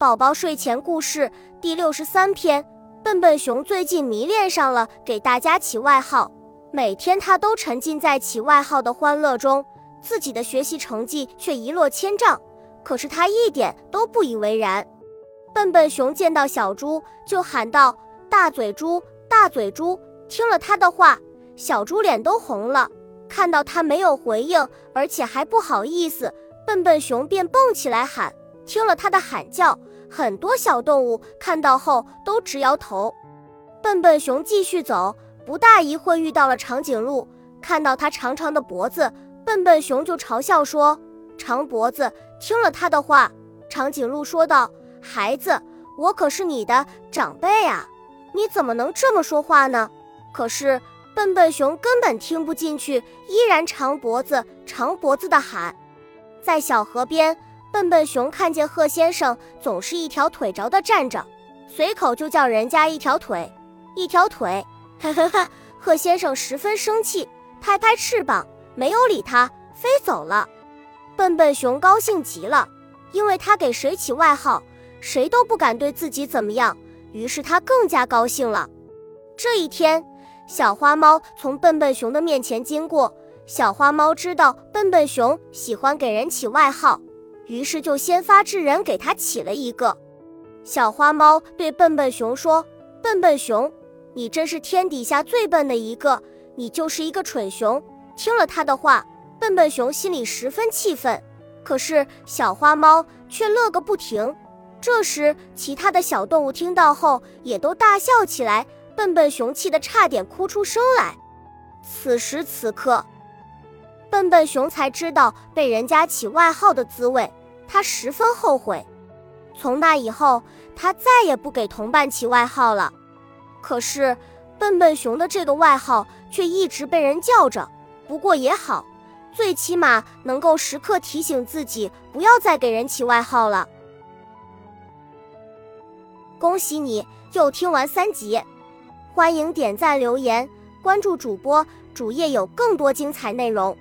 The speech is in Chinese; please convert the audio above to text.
宝宝睡前故事第六十三篇：笨笨熊最近迷恋上了给大家起外号，每天他都沉浸在起外号的欢乐中，自己的学习成绩却一落千丈。可是他一点都不以为然。笨笨熊见到小猪就喊道：“大嘴猪，大嘴猪！”听了他的话，小猪脸都红了。看到他没有回应，而且还不好意思，笨笨熊便蹦起来喊。听了他的喊叫。很多小动物看到后都直摇头。笨笨熊继续走，不大一会遇到了长颈鹿。看到它长长的脖子，笨笨熊就嘲笑说：“长脖子。”听了他的话，长颈鹿说道：“孩子，我可是你的长辈啊，你怎么能这么说话呢？”可是笨笨熊根本听不进去，依然长脖子、长脖子的喊。在小河边。笨笨熊看见贺先生总是一条腿着地站着，随口就叫人家一条腿，一条腿，哈哈哈！贺先生十分生气，拍拍翅膀，没有理他，飞走了。笨笨熊高兴极了，因为他给谁起外号，谁都不敢对自己怎么样，于是他更加高兴了。这一天，小花猫从笨笨熊的面前经过，小花猫知道笨笨熊喜欢给人起外号。于是就先发制人，给他起了一个。小花猫对笨笨熊说：“笨笨熊，你真是天底下最笨的一个，你就是一个蠢熊。”听了他的话，笨笨熊心里十分气愤，可是小花猫却乐个不停。这时，其他的小动物听到后也都大笑起来，笨笨熊气得差点哭出声来。此时此刻，笨笨熊才知道被人家起外号的滋味。他十分后悔，从那以后，他再也不给同伴起外号了。可是，笨笨熊的这个外号却一直被人叫着。不过也好，最起码能够时刻提醒自己不要再给人起外号了。恭喜你又听完三集，欢迎点赞、留言、关注主播，主页有更多精彩内容。